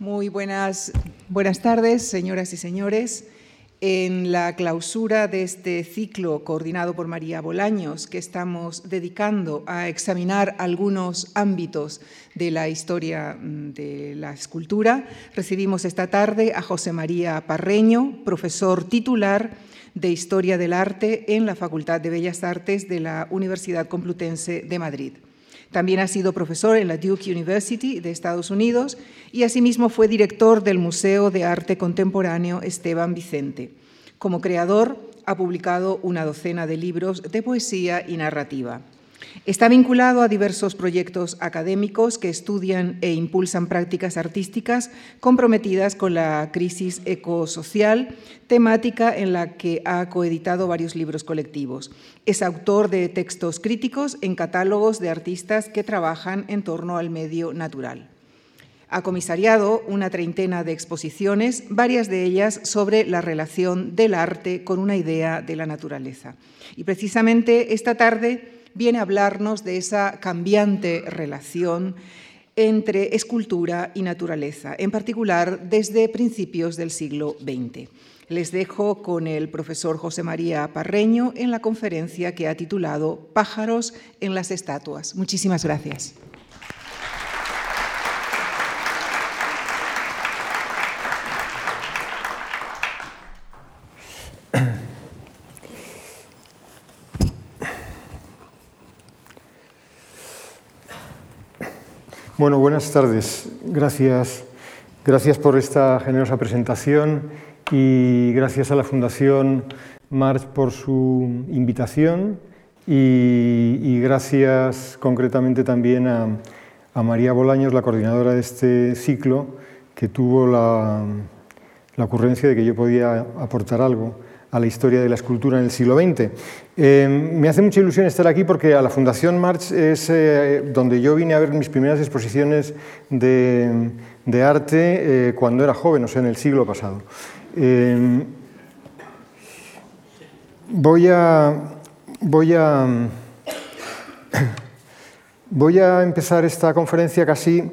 Muy buenas, buenas tardes, señoras y señores. En la clausura de este ciclo coordinado por María Bolaños, que estamos dedicando a examinar algunos ámbitos de la historia mm, de la escultura, recibimos esta tarde a José María Parreño, profesor titular de Historia del Arte en la Facultad de Bellas Artes de la Universidad Complutense de Madrid. También ha sido profesor en la Duke University de Estados Unidos y asimismo fue director del Museo de Arte Contemporáneo Esteban Vicente. Como creador ha publicado una docena de libros de poesía y narrativa. Está vinculado a diversos proyectos académicos que estudian e impulsan prácticas artísticas comprometidas con la crisis ecosocial, temática en la que ha coeditado varios libros colectivos. Es autor de textos críticos en catálogos de artistas que trabajan en torno al medio natural. Ha comisariado una treintena de exposiciones, varias de ellas sobre la relación del arte con una idea de la naturaleza. Y precisamente esta tarde viene a hablarnos de esa cambiante relación entre escultura y naturaleza, en particular desde principios del siglo XX. Les dejo con el profesor José María Parreño en la conferencia que ha titulado Pájaros en las estatuas. Muchísimas gracias. Bueno, buenas tardes. Gracias, gracias por esta generosa presentación y gracias a la Fundación March por su invitación y, gracias concretamente también a, María Bolaños, la coordinadora de este ciclo, que tuvo la ocurrencia de que yo podía aportar algo a la historia de la escultura en el siglo XX. Eh, me hace mucha ilusión estar aquí porque a la Fundación March es eh, donde yo vine a ver mis primeras exposiciones de, arte eh, cuando era joven, o sea, en el siglo pasado. voy a... Voy a Voy a empezar esta conferencia casi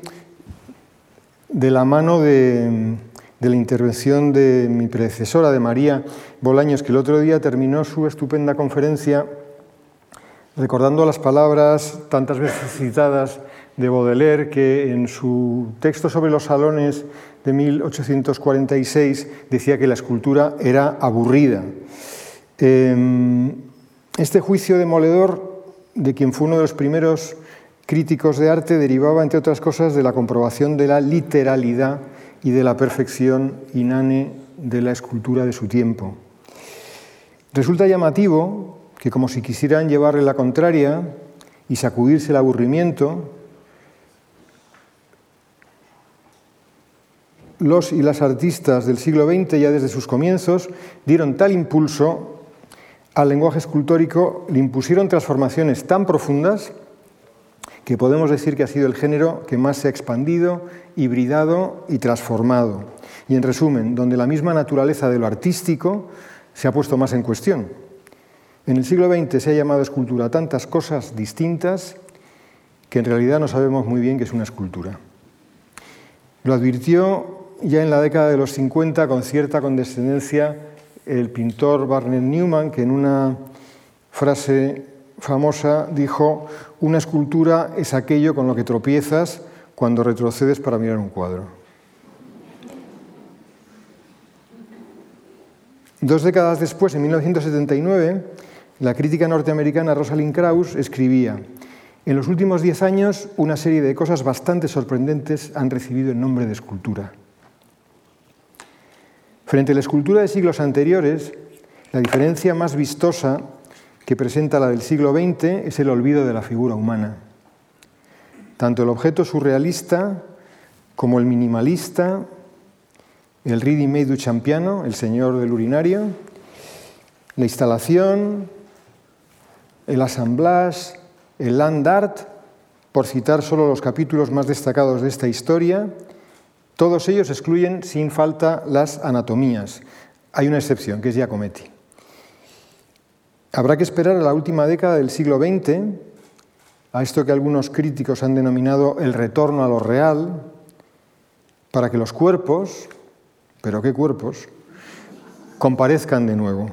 de la mano de, de la intervención de mi predecesora, de María Bolaños, que el otro día terminó su estupenda conferencia recordando las palabras tantas veces citadas de Baudelaire, que en su texto sobre los salones de 1846 decía que la escultura era aburrida. Em, este juicio demoledor, de quien fue uno de los primeros críticos de arte, derivaba, entre otras cosas, de la comprobación de la literalidad y de la perfección inane de la escultura de su tiempo. Resulta llamativo que como si quisieran llevarle la contraria y sacudirse el aburrimiento, los y las artistas del siglo XX, ya desde sus comienzos, dieron tal impulso al lenguaje escultórico, le impusieron transformaciones tan profundas que podemos decir que ha sido el género que más se ha expandido, hibridado y transformado. Y en resumen, donde la misma naturaleza de lo artístico se ha puesto más en cuestión. En el siglo XX se ha llamado escultura tantas cosas distintas que en realidad no sabemos muy bien qué es una escultura. Lo advirtió ya en la década de los 50 con cierta condescendencia el pintor Barnett Newman, que en una frase famosa dijo, una escultura es aquello con lo que tropiezas cuando retrocedes para mirar un cuadro. Dos décadas después, en 1979, la crítica norteamericana Rosalind Krauss escribía, en los últimos diez años una serie de cosas bastante sorprendentes han recibido el nombre de escultura. Frente a la escultura de siglos anteriores, la diferencia más vistosa que presenta la del siglo XX es el olvido de la figura humana. Tanto el objeto surrealista como el minimalista, el ready-made du champiano, el señor del urinario, la instalación, el assemblage, el land art, por citar solo los capítulos más destacados de esta historia, todos ellos excluyen sin falta las anatomías. Hay una excepción, que es Giacometti. Habrá que esperar a la última década del siglo XX, a esto que algunos críticos han denominado el retorno a lo real, para que los cuerpos, pero qué cuerpos, comparezcan de nuevo.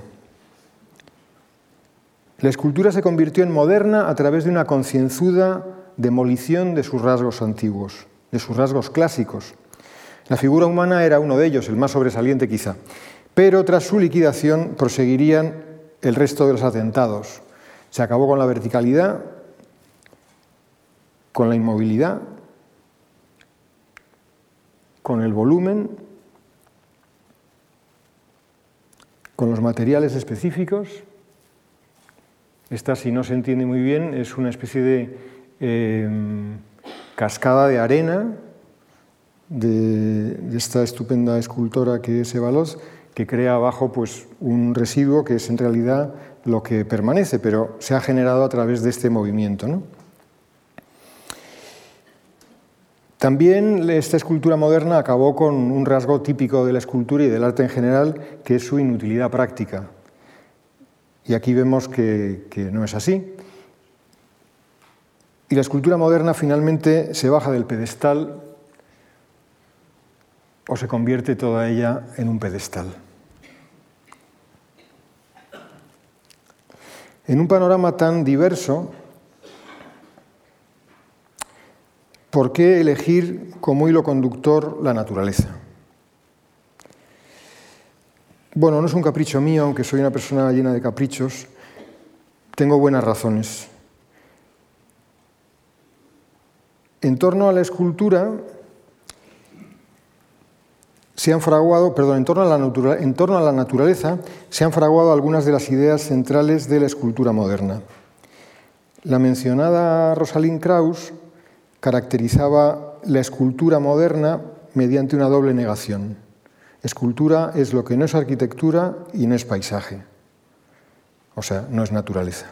La escultura se convirtió en moderna a través de una concienzuda demolición de sus rasgos antiguos, de sus rasgos clásicos. La figura humana era uno de ellos, el más sobresaliente quizá, pero tras su liquidación proseguirían el resto de los atentados. Se acabó con la verticalidad, con la inmovilidad, con el volumen, con los materiales específicos. Esta, si no se entiende muy bien, es una especie de em, cascada de arena de, esta estupenda escultora que es Evalos, que crea abajo pues, un residuo que es en realidad lo que permanece, pero se ha generado a través de este movimiento. ¿no? También esta escultura moderna acabó con un rasgo típico de la escultura y del arte en general, que es su inutilidad práctica. Y aquí vemos que, no es así. Y la escultura moderna finalmente se baja del pedestal o se convierte toda ella en un pedestal. En un panorama tan diverso, ¿por qué elegir como hilo conductor la naturaleza? Bueno, no es un capricho mío, aunque soy una persona llena de caprichos. Tengo buenas razones. En torno a la escultura se han fraguado, perdón, en torno, a la en torno a la naturaleza se han fraguado algunas de las ideas centrales de la escultura moderna. La mencionada Rosalind Krauss caracterizaba la escultura moderna mediante una doble negación. Escultura es lo que no es arquitectura y no es paisaje, o sea, no es naturaleza.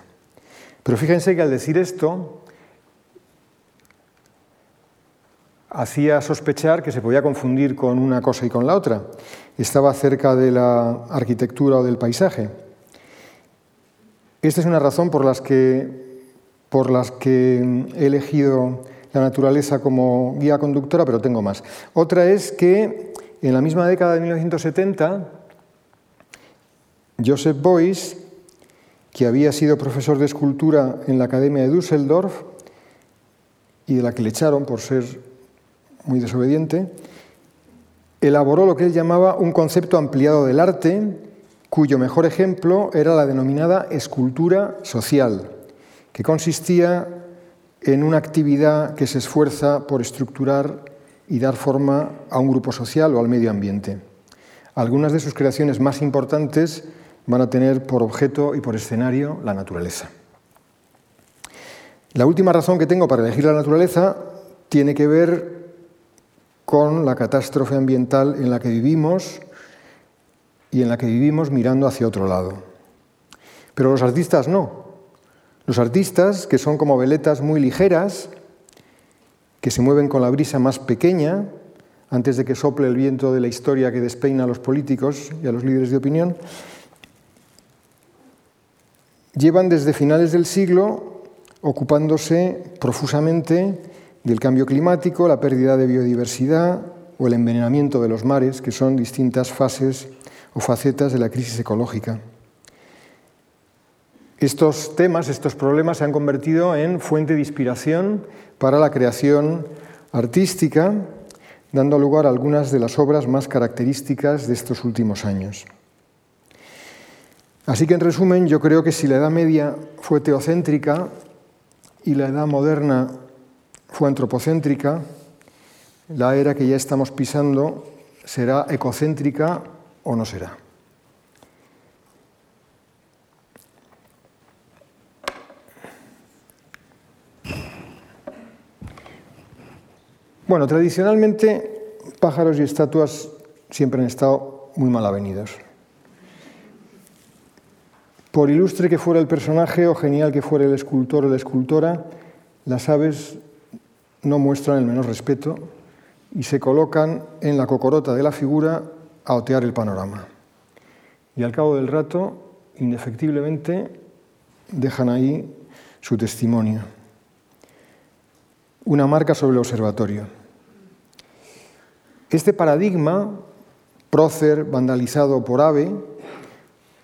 Pero fíjense que al decir esto, hacía sospechar que se podía confundir con una cosa y con la otra. Estaba cerca de la arquitectura o del paisaje. Esta es una razón por las que, por las que he elegido la naturaleza como guía conductora, pero tengo más. Otra es que en la misma década de 1970, Joseph Beuys, que había sido profesor de escultura en la Academia de Düsseldorf y de la que le echaron por ser muy desobediente, elaboró lo que él llamaba un concepto ampliado del arte, cuyo mejor ejemplo era la denominada escultura social, que consistía en una actividad que se esfuerza por estructurar y dar forma a un grupo social o al medio ambiente. Algunas de sus creaciones más importantes van a tener por objeto y por escenario la naturaleza. La última razón que tengo para elegir la naturaleza tiene que ver con la catástrofe ambiental en la que vivimos y en la que vivimos mirando hacia otro lado. Pero los artistas no. Los artistas, que son como veletas muy ligeras, que se mueven con la brisa más pequeña, antes de que sople el viento de la historia que despeina a los políticos y a los líderes de opinión, llevan desde finales del siglo ocupándose profusamente del cambio climático, la pérdida de biodiversidad o el envenenamiento de los mares, que son distintas fases o facetas de la crisis ecológica. Estos temas, estos problemas se han convertido en fuente de inspiración para la creación artística, dando lugar a algunas de las obras más características de estos últimos años. Así que, en resumen, yo creo que si la Edad Media fue teocéntrica y la Edad Moderna fue antropocéntrica, la era que ya estamos pisando será ecocéntrica o no será. Bueno, tradicionalmente pájaros y estatuas siempre han estado muy mal avenidos. Por ilustre que fuera el personaje o genial que fuera el escultor o la escultora, las aves no muestran el menor respeto y se colocan en la cocorota de la figura a otear el panorama. Y al cabo del rato, indefectiblemente, dejan ahí su testimonio. Una marca sobre el observatorio. Este paradigma, prócer vandalizado por ave,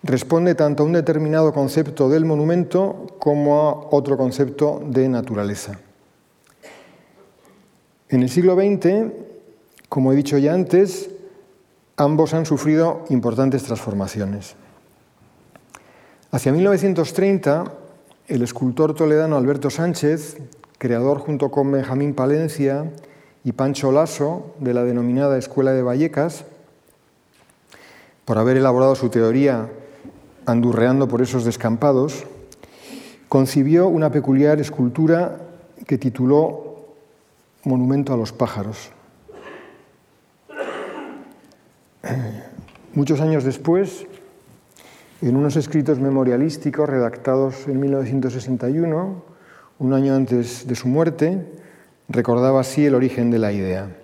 responde tanto a un determinado concepto del monumento como a otro concepto de naturaleza. En el siglo XX, como he dicho ya antes, ambos han sufrido importantes transformaciones. Hacia 1930, el escultor toledano Alberto Sánchez, creador junto con Benjamín Palencia y Pancho Lasso de la denominada Escuela de Vallecas, por haber elaborado su teoría andurreando por esos descampados, concibió una peculiar escultura que tituló Monumento a los pájaros. Muchos años después, en unos escritos memorialísticos redactados en 1961, un año antes de su muerte, recordaba así el origen de la idea.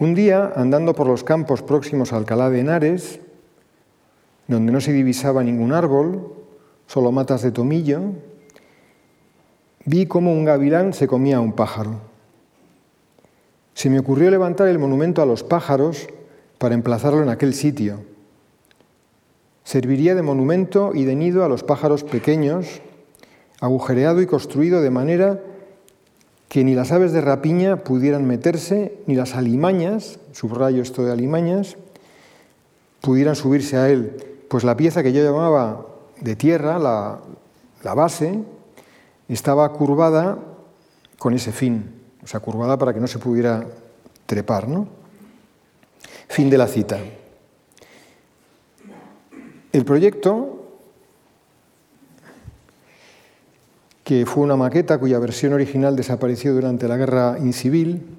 Un día, andando por los campos próximos a Alcalá de Henares, donde no se divisaba ningún árbol, solo matas de tomillo, vi cómo un gavilán se comía a un pájaro. Se me ocurrió levantar el monumento a los pájaros para emplazarlo en aquel sitio. Serviría de monumento y de nido a los pájaros pequeños, agujereado y construido de manera que ni las aves de rapiña pudieran meterse, ni las alimañas, subrayo esto de alimañas, pudieran subirse a él, pues la pieza que yo llamaba de tierra, la, la base, estaba curvada con ese fin o sea, curvada para que no se pudiera trepar. ¿no? Fin de la cita. El proyecto, que fue una maqueta cuya versión original desapareció durante la guerra incivil,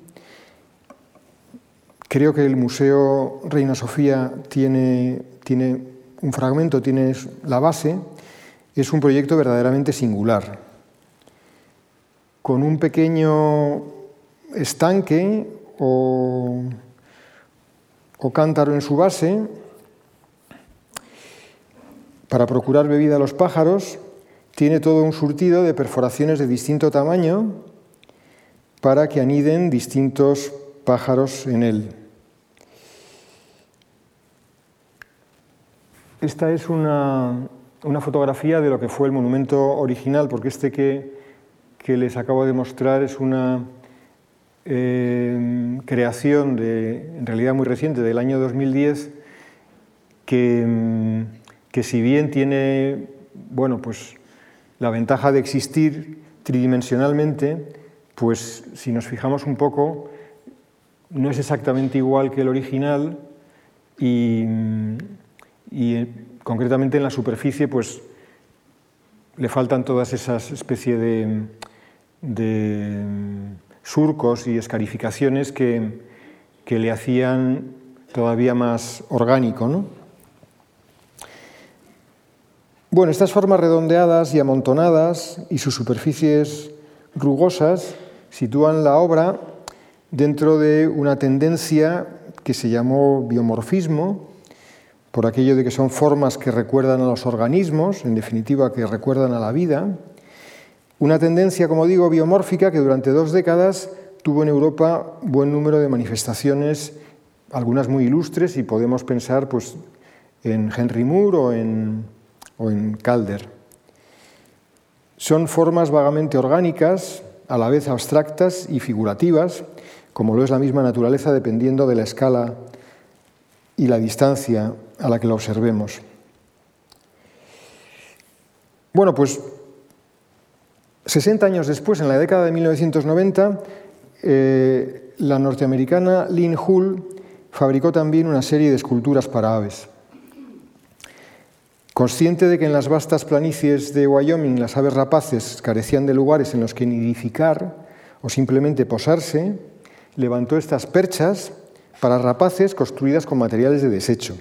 creo que el Museo Reina Sofía tiene, tiene un fragmento, tiene la base, es un proyecto verdaderamente singular, con un pequeño estanque o, cántaro en su base para procurar bebida a los pájaros, tiene todo un surtido de perforaciones de distinto tamaño para que aniden distintos pájaros en él. Esta es una, fotografía de lo que fue el monumento original, porque este que, que les acabo de mostrar es una, creación de, en realidad muy reciente, del año 2010, que, que si bien tiene bueno, pues, la ventaja de existir tridimensionalmente, pues si nos fijamos un poco, no es exactamente igual que el original y, y concretamente en la superficie pues le faltan todas esas especies de, de surcos y escarificaciones que, le hacían todavía más orgánico. Bueno, estas formas redondeadas y amontonadas y sus superficies rugosas sitúan la obra dentro de una tendencia que se llamó biomorfismo, por aquello de que son formas que recuerdan a los organismos, en definitiva que recuerdan a la vida, una tendencia, como digo, biomórfica que durante dos décadas tuvo en Europa buen número de manifestaciones, algunas muy ilustres, y podemos pensar pues, en Henry Moore o en, o en Calder. Son formas vagamente orgánicas, a la vez abstractas y figurativas, como lo es la misma naturaleza dependiendo de la escala y la distancia a la que la observemos. Bueno, pues 60 años después, en la década de 1990, eh, la norteamericana Lynn Hull fabricó también una serie de esculturas para aves. Consciente de que en las vastas planicies de Wyoming las aves rapaces carecían de lugares en los que nidificar o simplemente posarse, levantó estas perchas para rapaces construidas con materiales de desecho,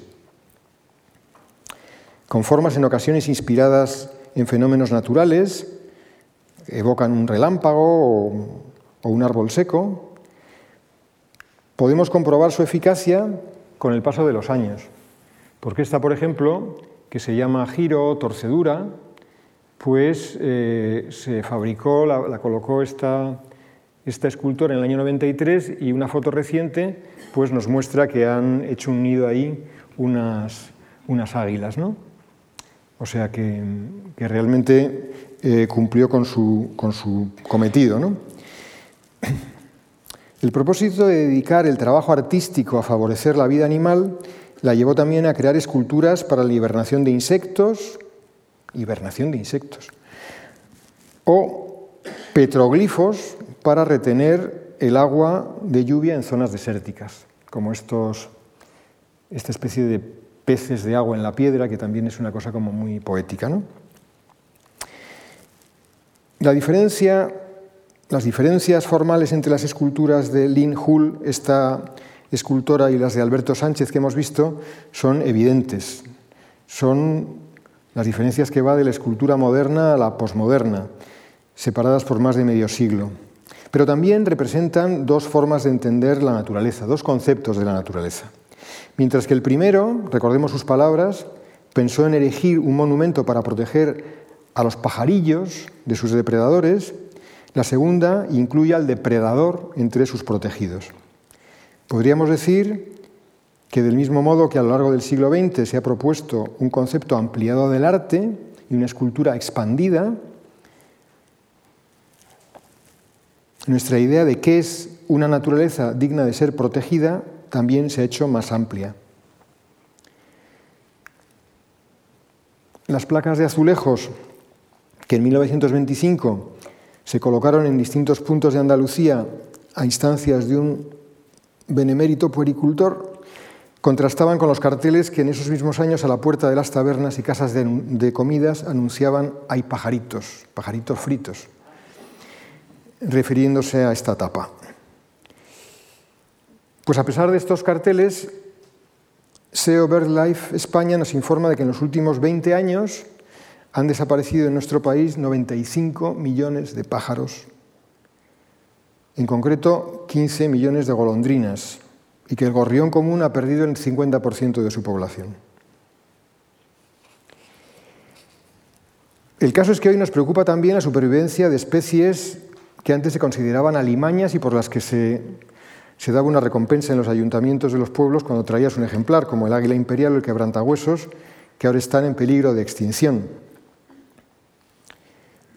con formas en ocasiones inspiradas en fenómenos naturales, evocan un relámpago o, un árbol seco, podemos comprobar su eficacia con el paso de los años. Porque esta, por ejemplo, que se llama giro torcedura, pues eh, se fabricó, la, colocó esta esta escultora en el año 93 y una foto reciente pues nos muestra que han hecho un nido ahí unas, unas águilas. ¿no? O sea que, realmente eh, cumplió con su, con su cometido. ¿no? El propósito de dedicar el trabajo artístico a favorecer la vida animal la llevó también a crear esculturas para la hibernación de insectos, hibernación de insectos, o petroglifos para retener el agua de lluvia en zonas desérticas, como estos, esta especie de peces de agua en la piedra, que también es una cosa como muy poética. ¿no? La diferencia, las diferencias formales entre las esculturas de Lin Hull, esta escultora, y las de Alberto Sánchez que hemos visto, son evidentes. Son las diferencias que va de la escultura moderna a la posmoderna, separadas por más de medio siglo. Pero también representan dos formas de entender la naturaleza, dos conceptos de la naturaleza. Mientras que el primero, recordemos sus palabras, pensó en erigir un monumento para proteger a los pajarillos de sus depredadores, la segunda incluye al depredador entre sus protegidos. Podríamos decir que del mismo modo que a lo largo del siglo XX se ha propuesto un concepto ampliado del arte y una escultura expandida, nuestra idea de qué es una naturaleza digna de ser protegida también se ha hecho más amplia. Las placas de azulejos que en 1925 se colocaron en distintos puntos de Andalucía a instancias de un benemérito puericultor, contrastaban con los carteles que en esos mismos años a la puerta de las tabernas y casas de, comidas anunciaban hay pajaritos, pajaritos fritos, refiriéndose a esta etapa. Pues a pesar de estos carteles, SEO BirdLife España nos informa de que en los últimos 20 años han desaparecido en nuestro país 95 millones de pájaros, en concreto 15 millones de golondrinas, y que el gorrión común ha perdido el 50% de su población. El caso es que hoy nos preocupa también la supervivencia de especies que antes se consideraban alimañas y por las que se se daba una recompensa en los ayuntamientos de los pueblos cuando traías un ejemplar, como el águila imperial o el quebrantahuesos, que ahora están en peligro de extinción.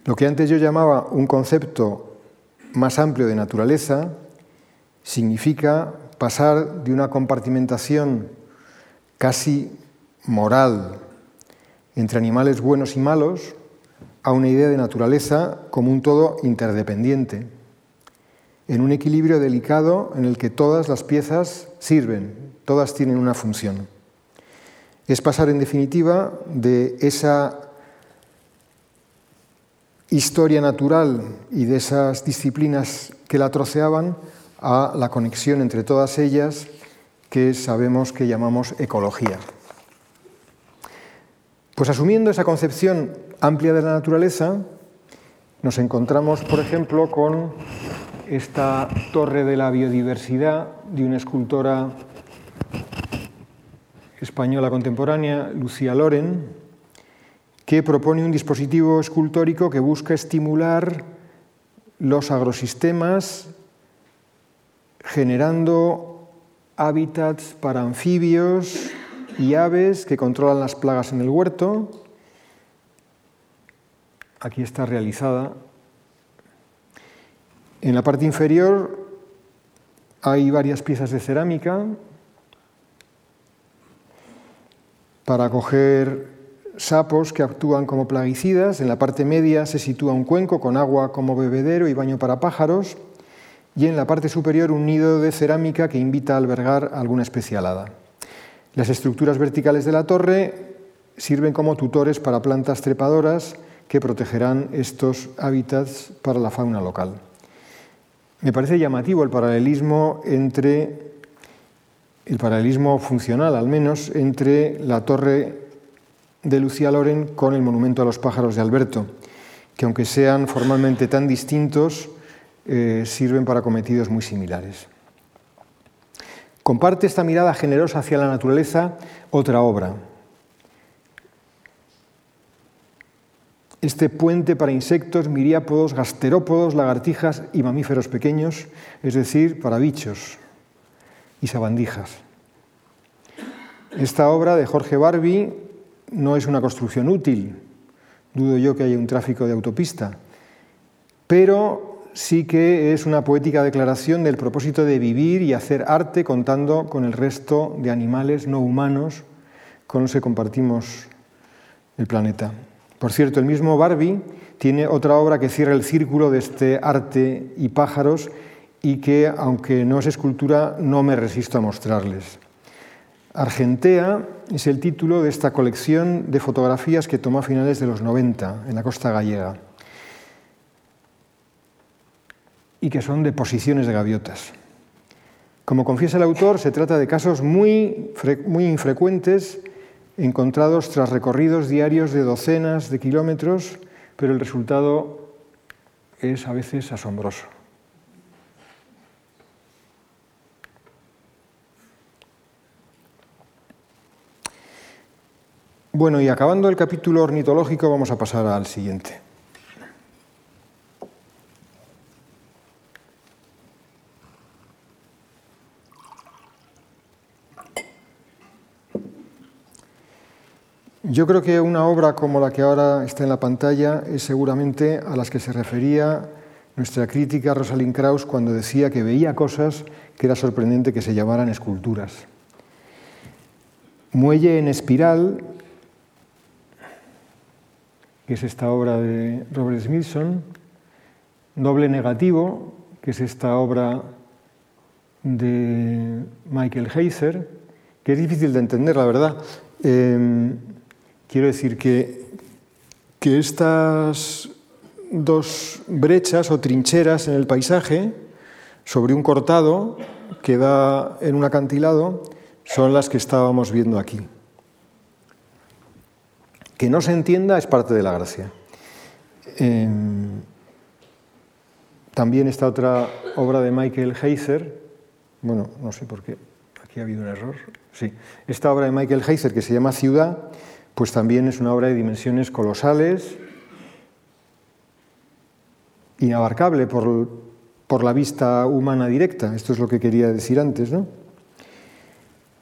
Lo que antes yo llamaba un concepto más amplio de naturaleza significa pasar de una compartimentación casi moral entre animales buenos y malos a una idea de naturaleza como un todo interdependiente en un equilibrio delicado en el que todas las piezas sirven, todas tienen una función. Es pasar, en definitiva, de esa historia natural y de esas disciplinas que la troceaban a la conexión entre todas ellas que sabemos que llamamos ecología. Pues asumiendo esa concepción amplia de la naturaleza, nos encontramos, por ejemplo, con esta torre de la biodiversidad de una escultora española contemporánea, Lucía Loren, que propone un dispositivo escultórico que busca estimular los agrosistemas generando hábitats para anfibios y aves que controlan las plagas en el huerto. Aquí está realizada en la parte inferior hay varias piezas de cerámica para coger sapos que actúan como plaguicidas. En la parte media se sitúa un cuenco con agua como bebedero y baño para pájaros. Y en la parte superior un nido de cerámica que invita a albergar alguna especialada. Las estructuras verticales de la torre sirven como tutores para plantas trepadoras que protegerán estos hábitats para la fauna local. Me parece llamativo el paralelismo entre el paralelismo funcional, al menos, entre la torre de Lucía Loren con el monumento a los pájaros de Alberto, que aunque sean formalmente tan distintos, eh, sirven para cometidos muy similares. Comparte esta mirada generosa hacia la naturaleza otra obra. Este puente para insectos, miriápodos, gasterópodos, lagartijas y mamíferos pequeños, es decir, para bichos y sabandijas. Esta obra de Jorge Barbie no es una construcción útil, dudo yo que haya un tráfico de autopista, pero sí que es una poética declaración del propósito de vivir y hacer arte contando con el resto de animales no humanos con los que compartimos el planeta. Por cierto, el mismo Barbie tiene otra obra que cierra el círculo de este arte y pájaros y que, aunque no es escultura, no me resisto a mostrarles. Argentea es el título de esta colección de fotografías que tomó a finales de los 90 en la costa gallega y que son de posiciones de gaviotas. Como confiesa el autor, se trata de casos muy, muy infrecuentes encontrados tras recorridos diarios de docenas de kilómetros, pero el resultado es a veces asombroso. Bueno, y acabando el capítulo ornitológico, vamos a pasar al siguiente. Yo creo que una obra como la que ahora está en la pantalla es seguramente a las que se refería nuestra crítica Rosalind Krauss cuando decía que veía cosas que era sorprendente que se llamaran esculturas. Muelle en espiral, que es esta obra de Robert Smithson, Doble negativo, que es esta obra de Michael Heiser, que es difícil de entender, la verdad. Eh, Quiero decir que, que estas dos brechas o trincheras en el paisaje sobre un cortado que da en un acantilado son las que estábamos viendo aquí. Que no se entienda es parte de la gracia. Em, también esta otra obra de Michael Heiser, bueno, no sé por qué, aquí ha habido un error. Sí, esta obra de Michael Heiser que se llama Ciudad pues también es una obra de dimensiones colosales, inabarcable por, la vista humana directa. Esto es lo que quería decir antes. ¿no?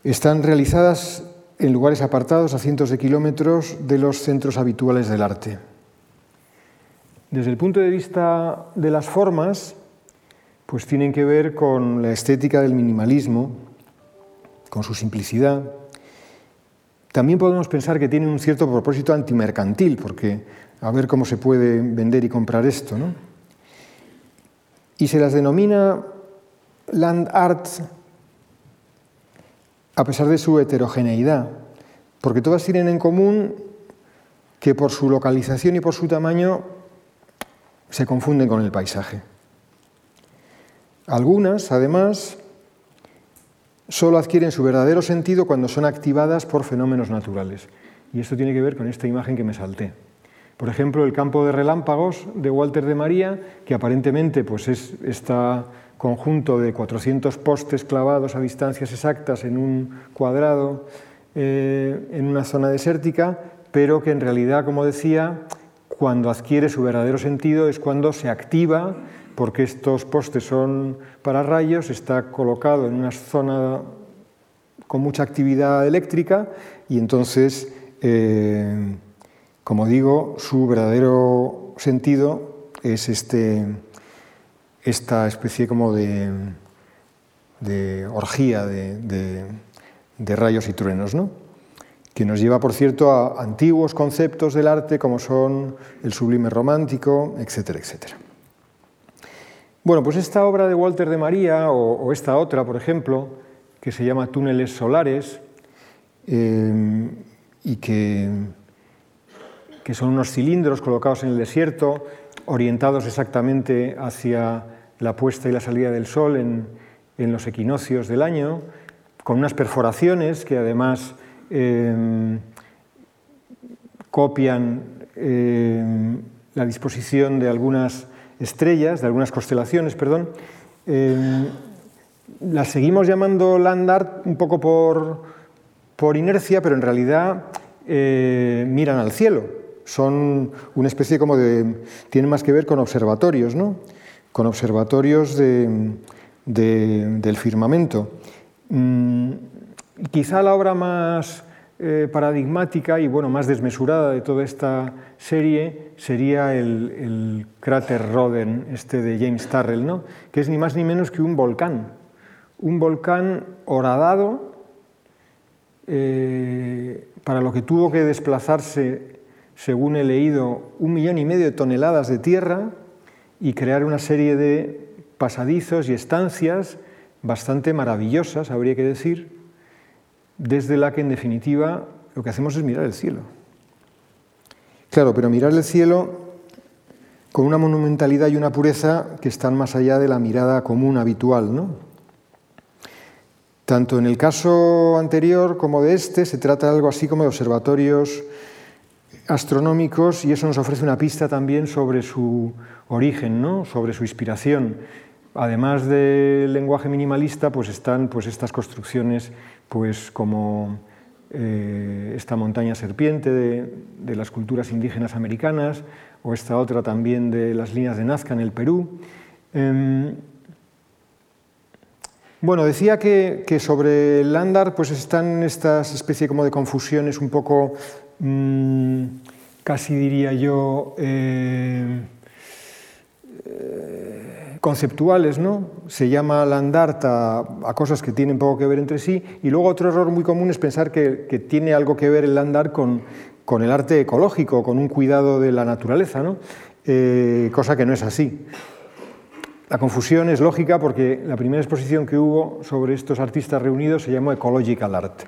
Están realizadas en lugares apartados a cientos de kilómetros de los centros habituales del arte. Desde el punto de vista de las formas, pues tienen que ver con la estética del minimalismo, con su simplicidad, también podemos pensar que tienen un cierto propósito antimercantil, porque a ver cómo se puede vender y comprar esto. ¿no? Y se las denomina land art a pesar de su heterogeneidad, porque todas tienen en común que por su localización y por su tamaño se confunden con el paisaje. Algunas, además, solo adquieren su verdadero sentido cuando son activadas por fenómenos naturales. Y esto tiene que ver con esta imagen que me salté. Por ejemplo, el campo de relámpagos de Walter de María, que aparentemente pues, es este conjunto de 400 postes clavados a distancias exactas en un cuadrado eh, en una zona desértica, pero que en realidad, como decía, cuando adquiere su verdadero sentido es cuando se activa porque estos postes son para rayos, está colocado en una zona con mucha actividad eléctrica y entonces, eh, como digo, su verdadero sentido es este, esta especie como de, orgía de, de, rayos y truenos, ¿no? Que nos lleva, por cierto, a antiguos conceptos del arte como son el sublime romántico, etcétera, etcétera. Bueno, pues esta obra de Walter de María, o, esta otra, por ejemplo, que se llama Túneles Solares, eh, y que, que son unos cilindros colocados en el desierto, orientados exactamente hacia la puesta y la salida del sol en, los equinoccios del año, con unas perforaciones que además eh, copian eh, la disposición de algunas estrellas, de algunas constelaciones, perdón, eh, las seguimos llamando land art un poco por, por inercia, pero en realidad eh, miran al cielo. son una especie como de... tienen más que ver con observatorios, ¿no? Con observatorios del firmamento. Mm, quizá la obra más eh, paradigmática y bueno, más desmesurada de toda esta serie sería el, cráter Roden, este de James Turrell, ¿no? que es ni más ni menos que un volcán. Un volcán horadado eh, para lo que tuvo que desplazarse, según he leído, un millón y medio de toneladas de tierra y crear una serie de pasadizos y estancias bastante maravillosas, habría que decir, desde la que en definitiva lo que hacemos es mirar el cielo. Claro, pero mirar el cielo con una monumentalidad y una pureza que están más allá de la mirada común habitual, ¿no? Tanto en el caso anterior como de este se trata de algo así como de observatorios astronómicos y eso nos ofrece una pista también sobre su origen, ¿no? sobre su inspiración. Además del lenguaje minimalista, pues están pues, estas construcciones pues, como eh, esta montaña serpiente de, las culturas indígenas americanas o esta otra también de las líneas de Nazca en el Perú. Em, bueno, decía que, sobre el Landar pues están estas especie como de confusiones un poco, mm, casi diría yo, eh, conceptuales, ¿no? Se llama Landart a, cosas que tienen poco que ver entre sí y luego otro error muy común es pensar que, tiene algo que ver el Landart con, con, el arte ecológico, con un cuidado de la naturaleza, ¿no? Eh, cosa que no es así. La confusión es lógica porque la primera exposición que hubo sobre estos artistas reunidos se llamó Ecological Art,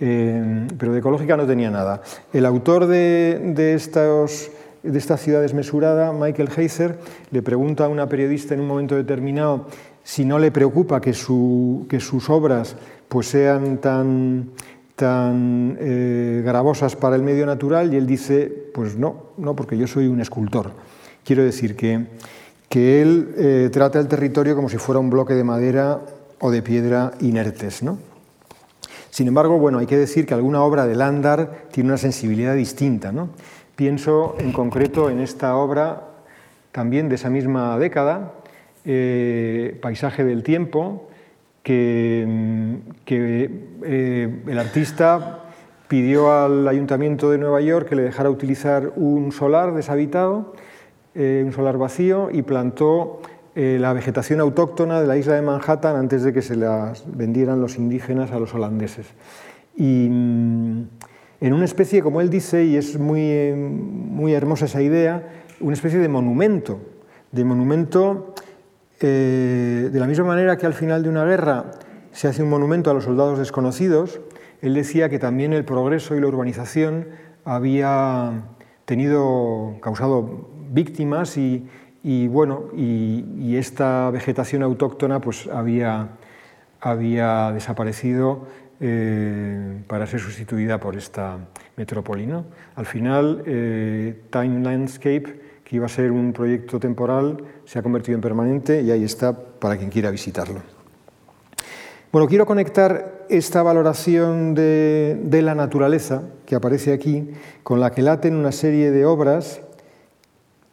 eh, pero de ecológica no tenía nada. El autor de, estos, de esta ciudad desmesurada, Michael Heiser, le pregunta a una periodista en un momento determinado si no le preocupa que, sus obras pues, sean tan, tan eh, gravosas para el medio natural y él dice, pues no, no, porque yo soy un escultor. Quiero decir que que él eh, trata el territorio como si fuera un bloque de madera o de piedra inertes. ¿no? Sin embargo, bueno, hay que decir que alguna obra de Landar tiene una sensibilidad distinta. ¿no? Pienso en concreto en esta obra también de esa misma década, eh, Paisaje del Tiempo, que, eh, el artista pidió al Ayuntamiento de Nueva York que le dejara utilizar un solar deshabitado eh, un solar vacío y plantó la vegetación autóctona de la isla de Manhattan antes de que se las vendieran los indígenas a los holandeses. Y mm, en una especie, como él dice, y es muy, eh, muy hermosa esa idea, una especie de monumento, de monumento de la misma manera que al final de una guerra se hace un monumento a los soldados desconocidos, él decía que también el progreso y la urbanización había tenido, causado víctimas y, bueno, y, esta vegetación autóctona pues había, había desaparecido eh, para ser sustituida por esta metrópoli. Al final, eh, Time Landscape, que iba a ser un proyecto temporal, se ha convertido en permanente y ahí está para quien quiera visitarlo. Bueno, quiero conectar esta valoración de, de, la naturaleza que aparece aquí con la que laten una serie de obras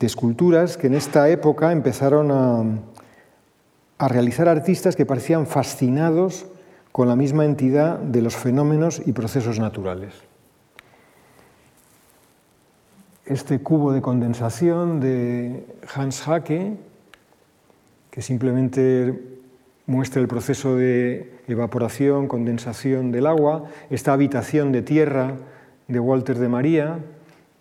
de esculturas que en esta época empezaron a, realizar artistas que parecían fascinados con la misma entidad de los fenómenos y procesos naturales. Este cubo de condensación de Hans Hacke, que simplemente muestra el proceso de evaporación, condensación del agua, esta habitación de tierra de Walter de María,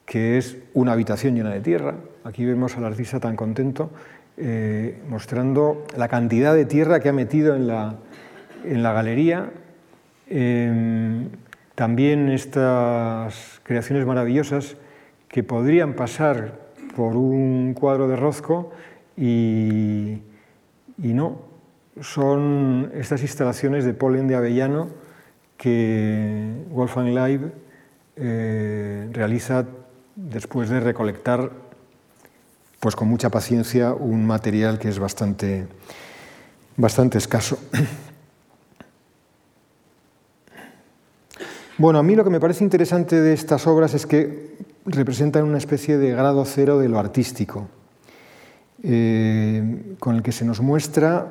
que es una habitación llena de tierra, Aquí vemos al artista tan contento eh, mostrando la cantidad de tierra que ha metido en la, en la galería. Em, también estas creaciones maravillosas que podrían pasar por un cuadro de Rozco y, y no, son estas instalaciones de polen de avellano que Wolfgang Leib eh, realiza después de recolectar pues con mucha paciencia un material que es bastante, bastante escaso. Bueno, a mí lo que me parece interesante de estas obras es que representan una especie de grado cero de lo artístico, eh, con el que se nos muestra,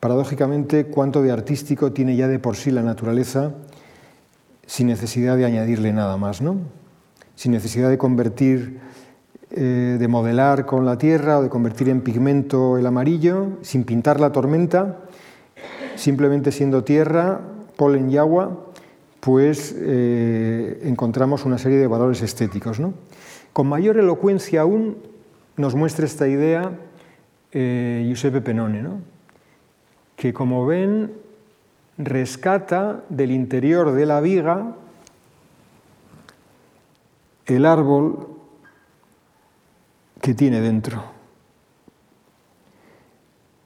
paradójicamente, cuánto de artístico tiene ya de por sí la naturaleza sin necesidad de añadirle nada más, ¿no? sin necesidad de convertir, eh, de modelar con la tierra o de convertir en pigmento el amarillo, sin pintar la tormenta, simplemente siendo tierra, polen y agua, pues eh, encontramos una serie de valores estéticos. ¿no? Con mayor elocuencia aún nos muestra esta idea eh, Giuseppe Penone, ¿no? que como ven rescata del interior de la viga el árbol que tiene dentro.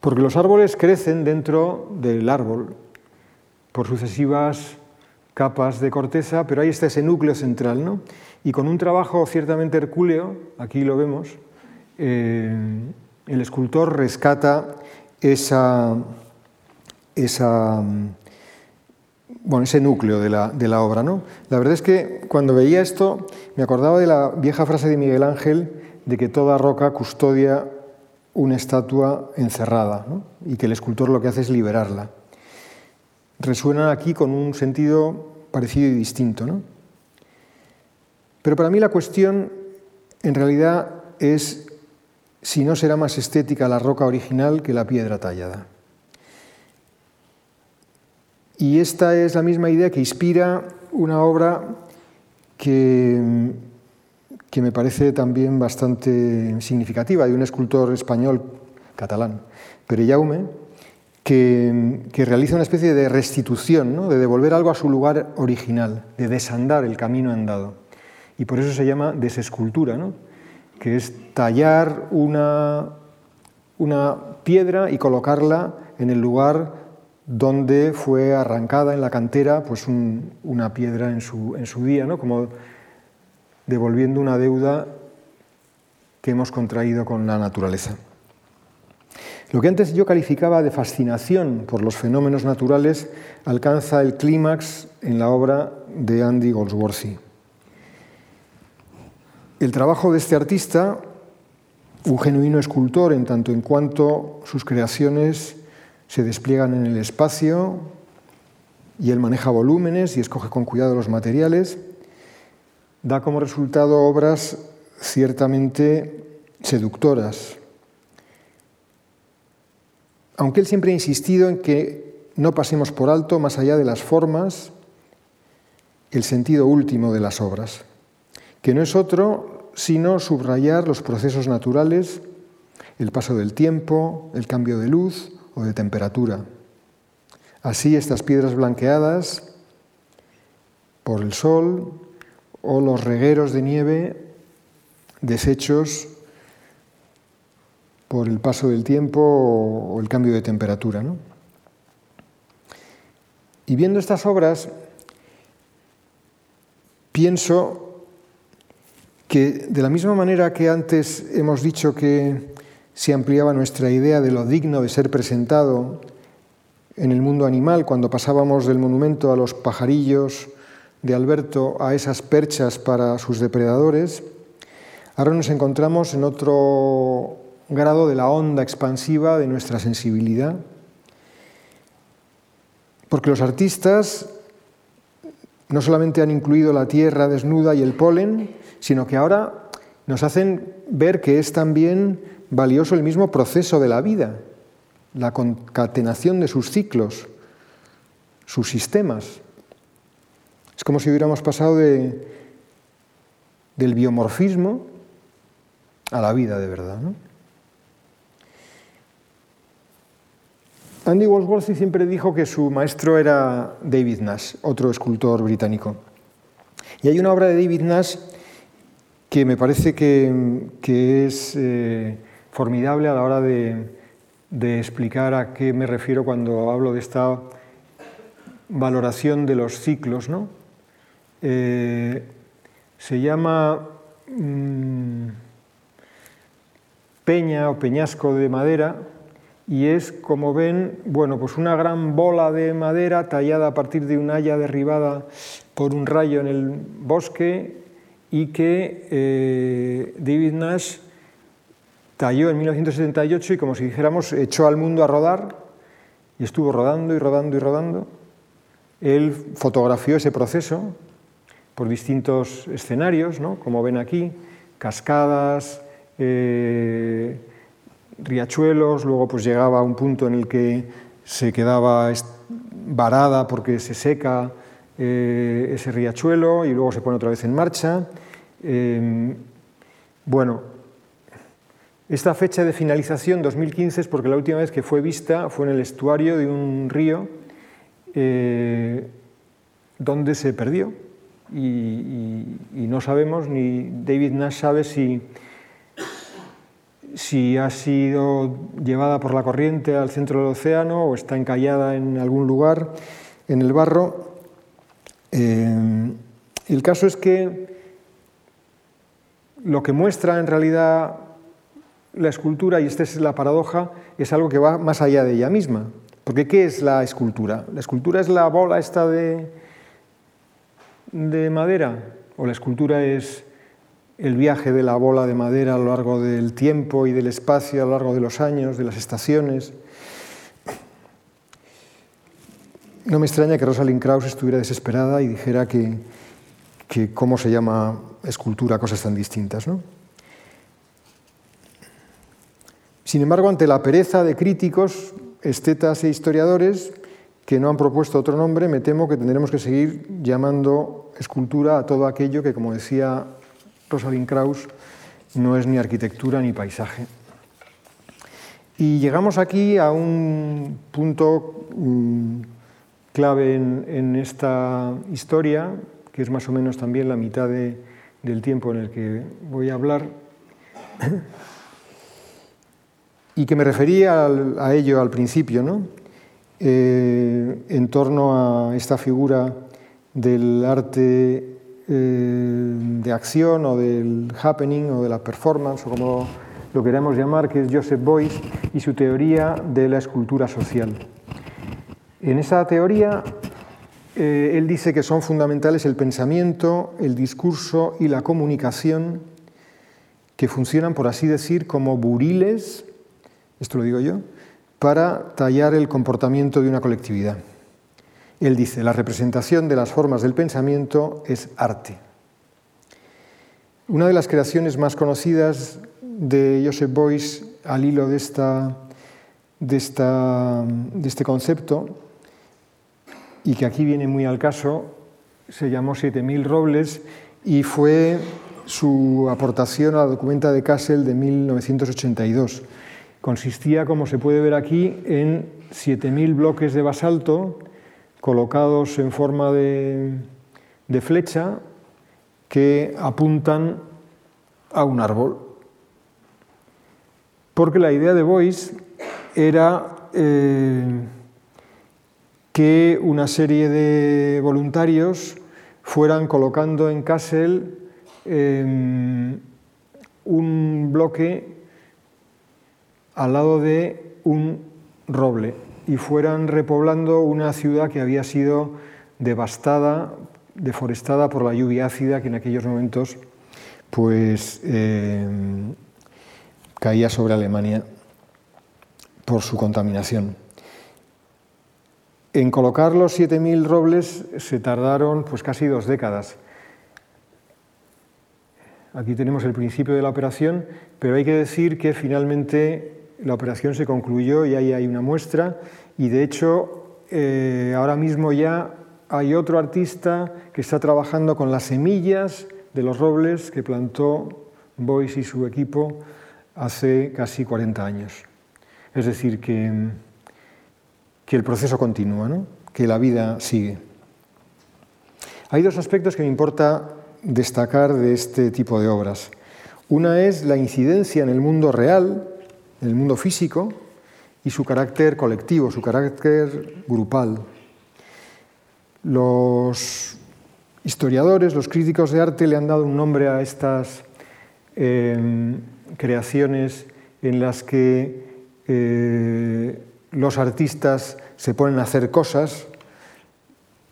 Porque los árboles crecen dentro del árbol por sucesivas capas de corteza, pero ahí está ese núcleo central, ¿no? Y con un trabajo ciertamente hercúleo, aquí lo vemos, eh, el escultor rescata esa, esa, bueno, ese núcleo de la, de la, obra. ¿no? La verdad es que cuando veía esto me acordaba de la vieja frase de Miguel Ángel de que toda roca custodia una estatua encerrada ¿no? y que el escultor lo que hace es liberarla resuenan aquí con un sentido parecido y distinto. ¿no? Pero para mí la cuestión en realidad es si no será más estética la roca original que la piedra tallada. Y esta es la misma idea que inspira una obra que, que me parece también bastante significativa de un escultor español catalán, Perellaume, que, realiza una especie de restitución, de devolver algo a su lugar original, de desandar el camino andado. Y por eso se llama desescultura, que es tallar una, una piedra y colocarla en el lugar donde fue arrancada en la cantera pues una piedra en su, en su día, ¿no? como devolviendo una deuda que hemos contraído con la naturaleza. Lo que antes yo calificaba de fascinación por los fenómenos naturales alcanza el clímax en la obra de Andy Goldsworthy. El trabajo de este artista, un genuino escultor en tanto en cuanto sus creaciones se despliegan en el espacio y él maneja volúmenes y escoge con cuidado los materiales, da como resultado obras ciertamente seductoras, aunque él siempre ha insistido en que no pasemos por alto, más allá de las formas, el sentido último de las obras, que no es otro sino subrayar los procesos naturales, el paso del tiempo, el cambio de luz o de temperatura. Así estas piedras blanqueadas por el sol o los regueros de nieve deshechos por el paso del tiempo o el cambio de temperatura. Y viendo estas obras, pienso que de la misma manera que antes hemos dicho que se ampliaba nuestra idea de lo digno de ser presentado en el mundo animal cuando pasábamos del monumento a los pajarillos de Alberto a esas perchas para sus depredadores, ahora nos encontramos en otro grado de la onda expansiva de nuestra sensibilidad. Porque los artistas no solamente han incluido la tierra desnuda y el polen, sino que ahora nos hacen ver que es también valioso el mismo proceso de la vida, la concatenación de sus ciclos, sus sistemas. Es como si hubiéramos pasado de, del biomorfismo a la vida de verdad. ¿no? Andy Goldsworthy siempre dijo que su maestro era David Nash, otro escultor británico. Y hay una obra de David Nash que me parece que, es eh, formidable a la hora de, explicar a qué me refiero cuando hablo de esta valoración de los ciclos. ¿no? Eh, se llama mm, peña o peñasco de madera y es, como ven, bueno, pues una gran bola de madera tallada a partir de una haya derribada por un rayo en el bosque y que eh, David Nash talló en 1978 y como si dijéramos echó al mundo a rodar y estuvo rodando y rodando y rodando. Él fotografió ese proceso por distintos escenarios, ¿no? como ven aquí, cascadas, eh, riachuelos, luego pues llegaba a un punto en el que se quedaba varada porque se seca eh, ese riachuelo y luego se pone otra vez en marcha. Eh, bueno, esta fecha de finalización, 2015, es porque la última vez que fue vista fue en el estuario de un río eh, donde se perdió y, no sabemos, ni David Nash sabe si, si ha sido llevada por la corriente al centro del océano o está encallada en algún lugar en el barro. Eh, el caso es que lo que muestra en realidad la escultura, y esta es la paradoja, es algo que va más allá de ella misma. Porque ¿qué es la escultura? ¿La escultura es la bola esta de, de madera? ¿O la escultura es el viaje de la bola de madera a lo largo del tiempo y del espacio, a lo largo de los años, de las estaciones? No me extraña que Rosalind Krauss estuviera desesperada y dijera que, que cómo se llama escultura cosas tan distintas. ¿no? Sin embargo, ante la pereza de críticos, estetas e historiadores que no han propuesto otro nombre, me temo que tendremos que seguir llamando escultura a todo aquello que, como decía Rosalind Krauss, no es ni arquitectura ni paisaje. Y llegamos aquí a un punto mm, clave en, esta historia, que es más o menos también la mitad del tiempo en el que voy a hablar y que me refería a ello al principio, ¿no? Eh, en torno a esta figura del arte eh, de acción o del happening o de la performance o como lo queramos llamar, que es Joseph Beuys y su teoría de la escultura social. En esa teoría eh, él dice que son fundamentales el pensamiento, el discurso y la comunicación que funcionan, por así decir, como buriles esto lo digo yo, para tallar el comportamiento de una colectividad. Él dice, la representación de las formas del pensamiento es arte. Una de las creaciones más conocidas de Joseph Beuys al hilo de, esta, de, esta, de este concepto, y que aquí viene muy al caso, se llamó 7000 robles y fue su aportación a la documenta de Kassel de 1982 consistía, como se puede ver aquí, en 7.000 bloques de basalto colocados en forma de, flecha que apuntan a un árbol. Porque la idea de Boyce era eh, que una serie de voluntarios fueran colocando en Kassel eh, un bloque al lado de un roble y fueran repoblando una ciudad que había sido devastada, deforestada por la lluvia ácida que en aquellos momentos pues, eh, caía sobre Alemania por su contaminación. En colocar los 7.000 robles se tardaron pues, casi dos décadas. Aquí tenemos el principio de la operación, pero hay que decir que finalmente la operación se concluyó y ahí hay una muestra y de hecho eh, ahora mismo ya hay otro artista que está trabajando con las semillas de los robles que plantó Boyce y su equipo hace casi 40 años. Es decir, que, que el proceso continúa, que la vida sigue. Hay dos aspectos que me importa destacar de este tipo de obras. Una es la incidencia en el mundo real en el mundo físico y su carácter colectivo, su carácter grupal. Los historiadores, los críticos de arte le han dado un nombre a estas em, creaciones en las que eh, los artistas se ponen a hacer cosas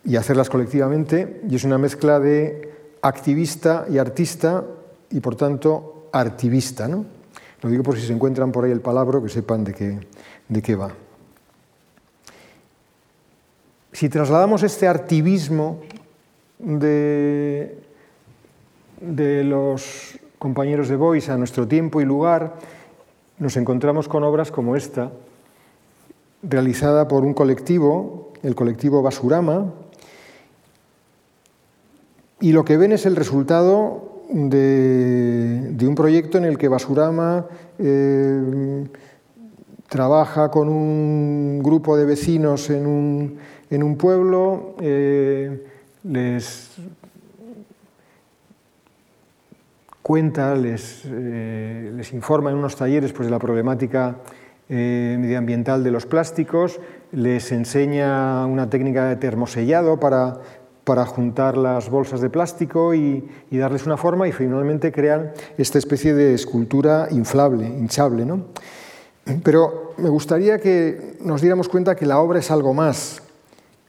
y hacerlas colectivamente, y es una mezcla de activista y artista y por tanto artivista. ¿no? Lo digo por si se encuentran por ahí el palabra, que sepan de qué, de qué va. Si trasladamos este artivismo de, de los compañeros de Boyce a nuestro tiempo y lugar, nos encontramos con obras como esta, realizada por un colectivo, el colectivo Basurama, y lo que ven es el resultado de, un proyecto en el que Basurama eh, trabaja con un grupo de vecinos en un, pueblo, eh, les cuenta, les, eh, les, informa en unos talleres pues, de la problemática medioambiental de los plásticos, les enseña una técnica de termosellado para para juntar las bolsas de plástico y, darles una forma y finalmente crean esta especie de escultura inflable, hinchable. ¿no? Pero me gustaría que nos diéramos cuenta que la obra es algo más,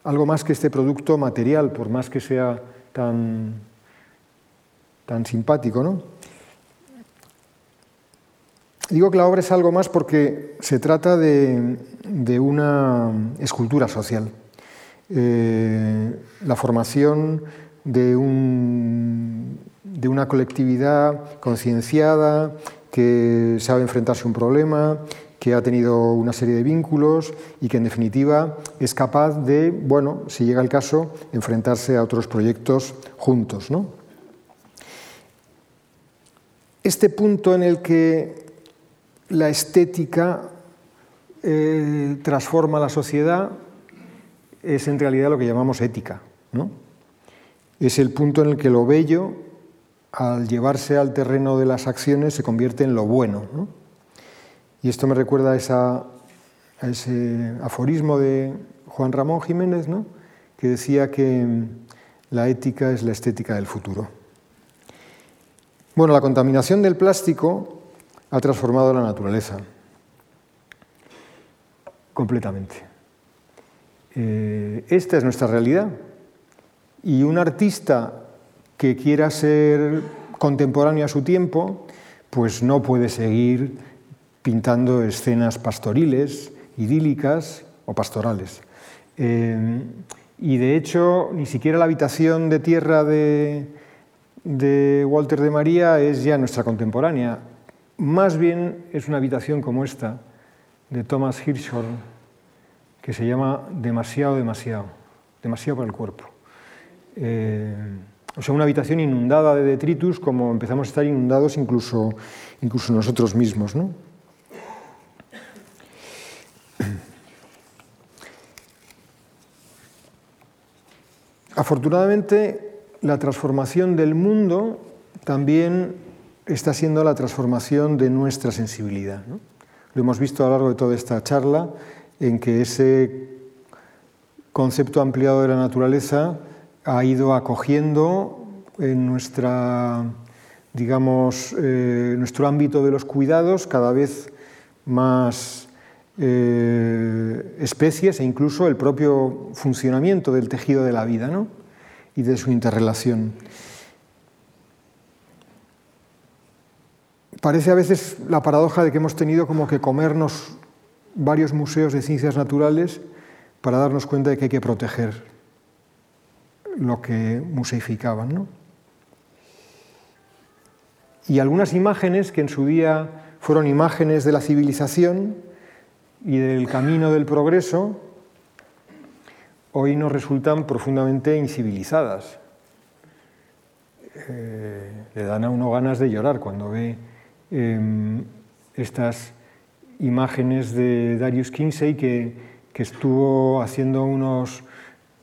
algo más que este producto material, por más que sea tan, tan simpático. ¿no? Digo que la obra es algo más porque se trata de, de una escultura social. Eh, la formación de, una colectividad concienciada que sabe enfrentarse a un problema, que ha tenido una serie de vínculos y que en definitiva es capaz de, bueno, si llega el caso, enfrentarse a otros proyectos juntos. Este punto en el que la estética eh, transforma la sociedad es en realidad lo que llamamos ética. ¿no? Es el punto en el que lo bello, al llevarse al terreno de las acciones, se convierte en lo bueno. Y esto me recuerda a, esa, a, ese aforismo de Juan Ramón Jiménez, ¿no? que decía que la ética es la estética del futuro. Bueno, la contaminación del plástico ha transformado la naturaleza completamente. Eh, esta es nuestra realidad. Y un artista que quiera ser contemporáneo a su tiempo, pues no puede seguir pintando escenas pastoriles, idílicas o pastorales. Eh, y de hecho, ni siquiera la habitación de tierra de, de Walter de María es ya nuestra contemporánea. Más bien es una habitación como esta, de Thomas Hirschhorn, que se llama Demasiado, demasiado, demasiado para el cuerpo. Eh, o sea, una habitación inundada de detritus, como empezamos a estar inundados incluso, incluso nosotros mismos. Afortunadamente, la transformación del mundo también está siendo la transformación de nuestra sensibilidad. Lo hemos visto a lo largo de toda esta charla en que ese concepto ampliado de la naturaleza ha ido acogiendo en nuestra, digamos, eh, nuestro ámbito de los cuidados cada vez más eh, especies e incluso el propio funcionamiento del tejido de la vida ¿no? y de su interrelación. Parece a veces la paradoja de que hemos tenido como que comernos varios museos de ciencias naturales para darnos cuenta de que hay que proteger lo que museificaban. Y algunas imágenes que en su día fueron imágenes de la civilización y del camino del progreso, hoy nos resultan profundamente incivilizadas. Eh, le dan a uno ganas de llorar cuando ve em, estas imágenes de Darius Kinsey que, estuvo haciendo unos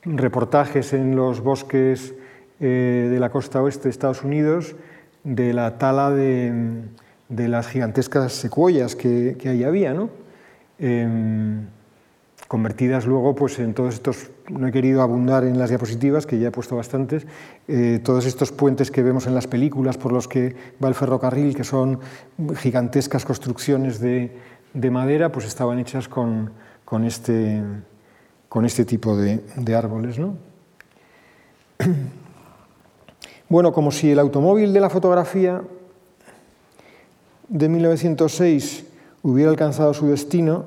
reportajes en los bosques eh, de la costa oeste de Estados Unidos de la tala de, las gigantescas secuoyas que, que ahí había, ¿no? Em, convertidas luego pues, en todos estos, no he querido abundar en las diapositivas, que ya he puesto bastantes, eh, todos estos puentes que vemos en las películas por los que va el ferrocarril, que son gigantescas construcciones de, de madera pues estaban hechas con, este, con este, tipo de, árboles. Bueno, como si el automóvil de la fotografía de 1906 hubiera alcanzado su destino,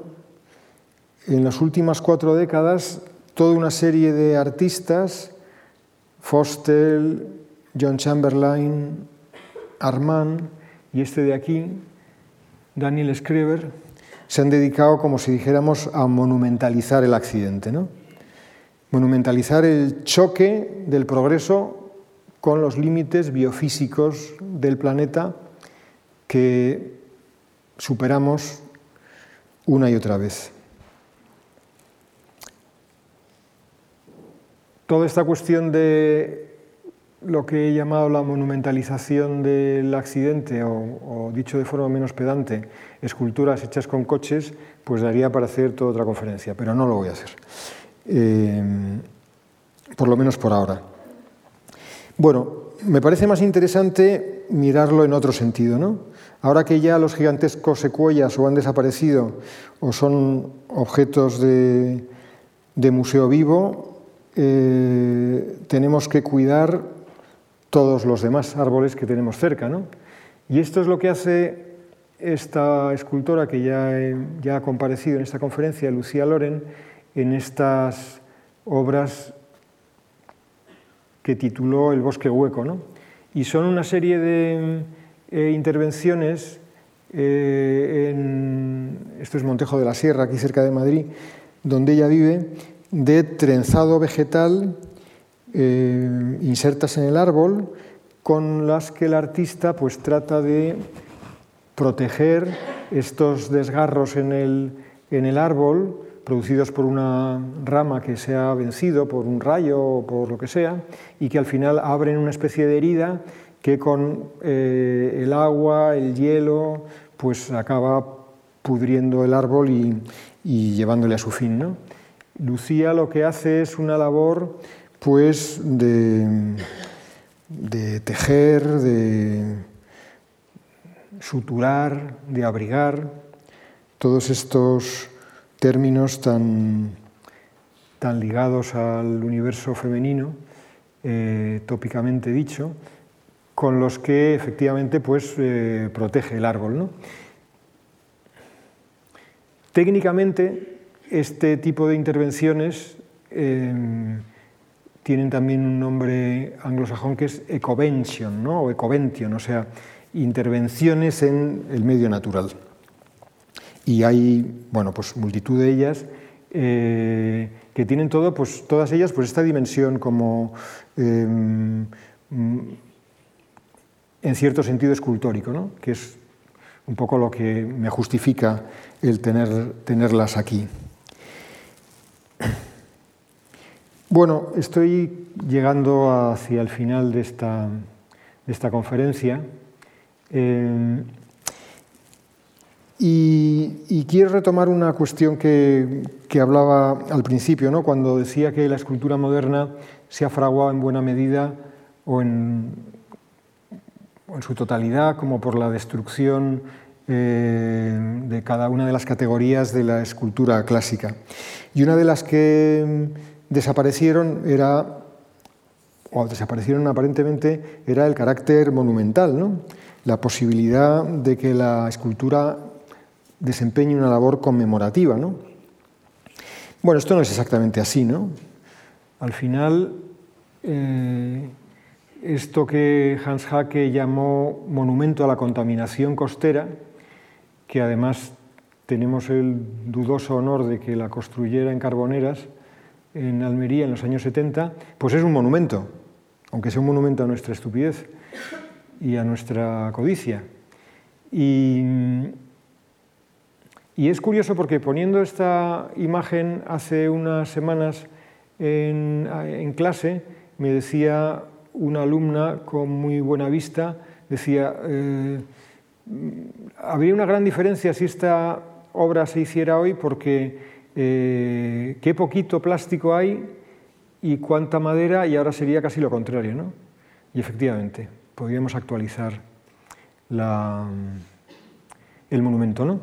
en las últimas cuatro décadas toda una serie de artistas, Fostel, John Chamberlain, Armand y este de aquí, Daniel Schreber, se han dedicado, como si dijéramos, a monumentalizar el accidente. ¿no? Monumentalizar el choque del progreso con los límites biofísicos del planeta que superamos una y otra vez. Toda esta cuestión de lo que he llamado la monumentalización del accidente, o, dicho de forma menos pedante, esculturas hechas con coches, pues daría para hacer toda otra conferencia, pero no lo voy a hacer. Eh, por lo menos por ahora. Bueno, me parece más interesante mirarlo en otro sentido, ¿no? Ahora que ya los gigantescos secuoyas o han desaparecido o son objetos de, museo vivo, eh, tenemos que cuidar todos los demás árboles que tenemos cerca. ¿no? Y esto es lo que hace esta escultora que ya, ya ha comparecido en esta conferencia, Lucía Loren, en estas obras que tituló El bosque hueco. ¿no? Y son una serie de eh, intervenciones eh, en, esto es Montejo de la Sierra, aquí cerca de Madrid, donde ella vive, de trenzado vegetal eh, insertas en el árbol, con las que el artista pues, trata de proteger estos desgarros en el, en el árbol, producidos por una rama que se ha vencido, por un rayo o por lo que sea, y que al final abren una especie de herida que con eh, el agua, el hielo, pues acaba pudriendo el árbol y, llevándole a su fin. Lucía lo que hace es una labor pues de, tejer, de suturar, de abrigar, todos estos términos tan, tan ligados al universo femenino, eh, tópicamente dicho, con los que efectivamente pues, eh, protege el árbol. Técnicamente, este tipo de intervenciones em, tienen también un nombre anglosajón que es ecovention ¿no? o ecovention, o sea, intervenciones en el medio natural. Y hay bueno, pues, multitud de ellas eh, que tienen todo, pues, todas ellas pues, esta dimensión como em, en cierto sentido escultórico, ¿no? que es un poco lo que me justifica el tener, tenerlas aquí. Bueno, estoy llegando hacia el final de esta, de esta conferencia eh, y, quiero retomar una cuestión que, que hablaba al principio, ¿no? cuando decía que la escultura moderna se ha fraguado en buena medida o en, en su totalidad como por la destrucción eh, de cada una de las categorías de la escultura clásica. Y una de las que desaparecieron era, o desaparecieron aparentemente, era el carácter monumental, ¿no? la posibilidad de que la escultura desempeñe una labor conmemorativa. ¿no? Bueno, esto no es exactamente así, ¿no? Al final, eh, esto que Hans Hacke llamó monumento a la contaminación costera, que además tenemos el dudoso honor de que la construyera en Carboneras, en Almería, en los años 70, pues es un monumento, aunque sea un monumento a nuestra estupidez y a nuestra codicia. Y, es curioso porque poniendo esta imagen hace unas semanas en, clase, me decía una alumna con muy buena vista decía, eh, habría una gran diferencia si esta obra se hiciera hoy porque eh, qué poquito plástico hay y cuánta madera y ahora sería casi lo contrario. ¿no? Y efectivamente, podríamos actualizar el monumento. ¿no?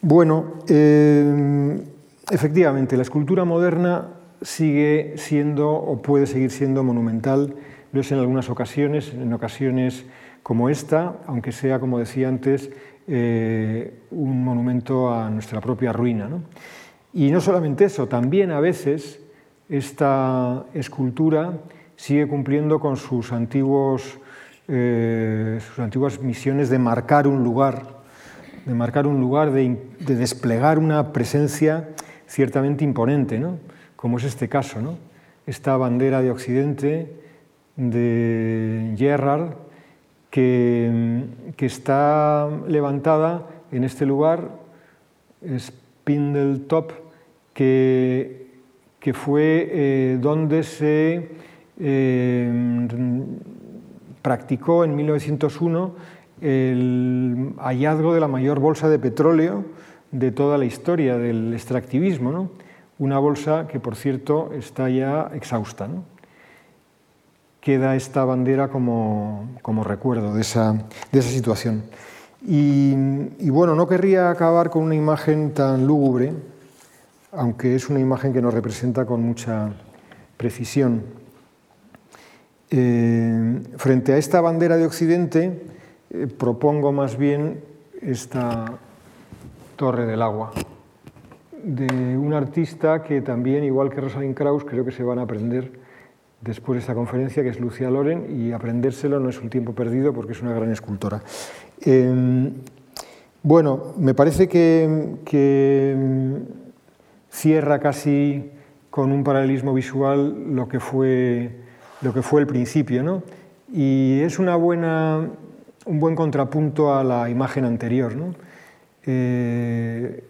Bueno, eh, efectivamente, la escultura moderna sigue siendo o puede seguir siendo monumental lo es en algunas ocasiones, en ocasiones como esta, aunque sea, como decía antes, eh, un monumento a nuestra propia ruina. Y no solamente eso, también a veces esta escultura sigue cumpliendo con sus, antiguos, eh, sus antiguas misiones de marcar un lugar, de marcar un lugar, de, desplegar una presencia ciertamente imponente, como es este caso. Esta bandera de Occidente de Gerrard, que, está levantada en este lugar, Spindletop, que, que fue eh, donde se eh, practicó en 1901 el hallazgo de la mayor bolsa de petróleo de toda la historia del extractivismo, una bolsa que, por cierto, está ya exhausta. Queda esta bandera como, recuerdo de esa, de esa situación. Y, y, bueno, no querría acabar con una imagen tan lúgubre, aunque es una imagen que nos representa con mucha precisión. Eh, frente a esta bandera de Occidente, eh, propongo más bien esta Torre del Agua, de un artista que también, igual que Rosalind Krauss, creo que se van a aprender después de esta conferencia, que es Lucia Loren, y aprendérselo no es un tiempo perdido porque es una gran escultora. Eh, bueno, me parece que, que cierra casi con un paralelismo visual lo que fue, lo que fue el principio. ¿no? Y es una buena, un buen contrapunto a la imagen anterior. ¿no? Eh,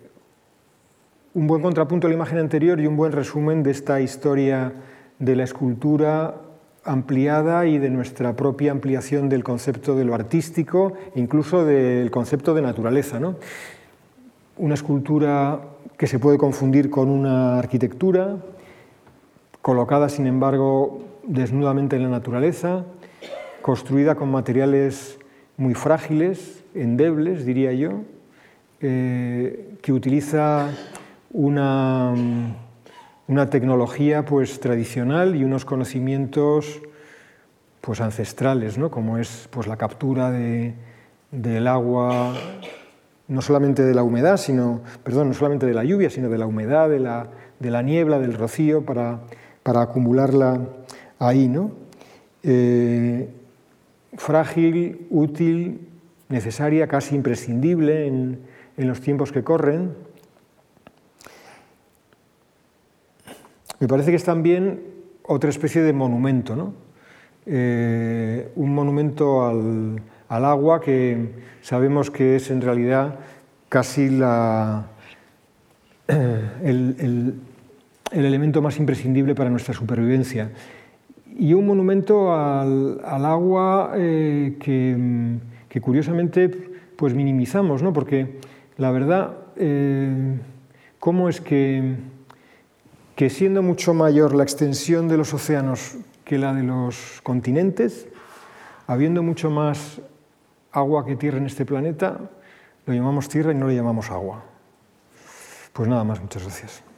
un buen contrapunto a la imagen anterior y un buen resumen de esta historia de la escultura ampliada y de nuestra propia ampliación del concepto de lo artístico, incluso del concepto de naturaleza. ¿no? Una escultura que se puede confundir con una arquitectura, colocada sin embargo desnudamente en la naturaleza, construida con materiales muy frágiles, endebles, diría yo, eh, que utiliza una, una, tecnología pues, tradicional y unos conocimientos pues, ancestrales, ¿no? como es pues, la captura de, del agua no solamente de la humedad, sino, perdón, no solamente de la lluvia, sino de la humedad, de la, de la niebla, del rocío, para, para acumularla ahí, ¿no? Eh, frágil, útil, necesaria, casi imprescindible en, en, los tiempos que corren. Me parece que es también otra especie de monumento, ¿no? Eh, un monumento al, al agua, que sabemos que es en realidad casi la, el, elemento más imprescindible para nuestra supervivencia. Y un monumento al, agua eh, que, curiosamente pues minimizamos, ¿no? porque la verdad, eh, ¿cómo es que, que siendo mucho mayor la extensión de los océanos que la de los continentes, habiendo mucho más agua que tierra en este planeta, lo llamamos tierra y no lo llamamos agua. Pues nada más, muchas gracias.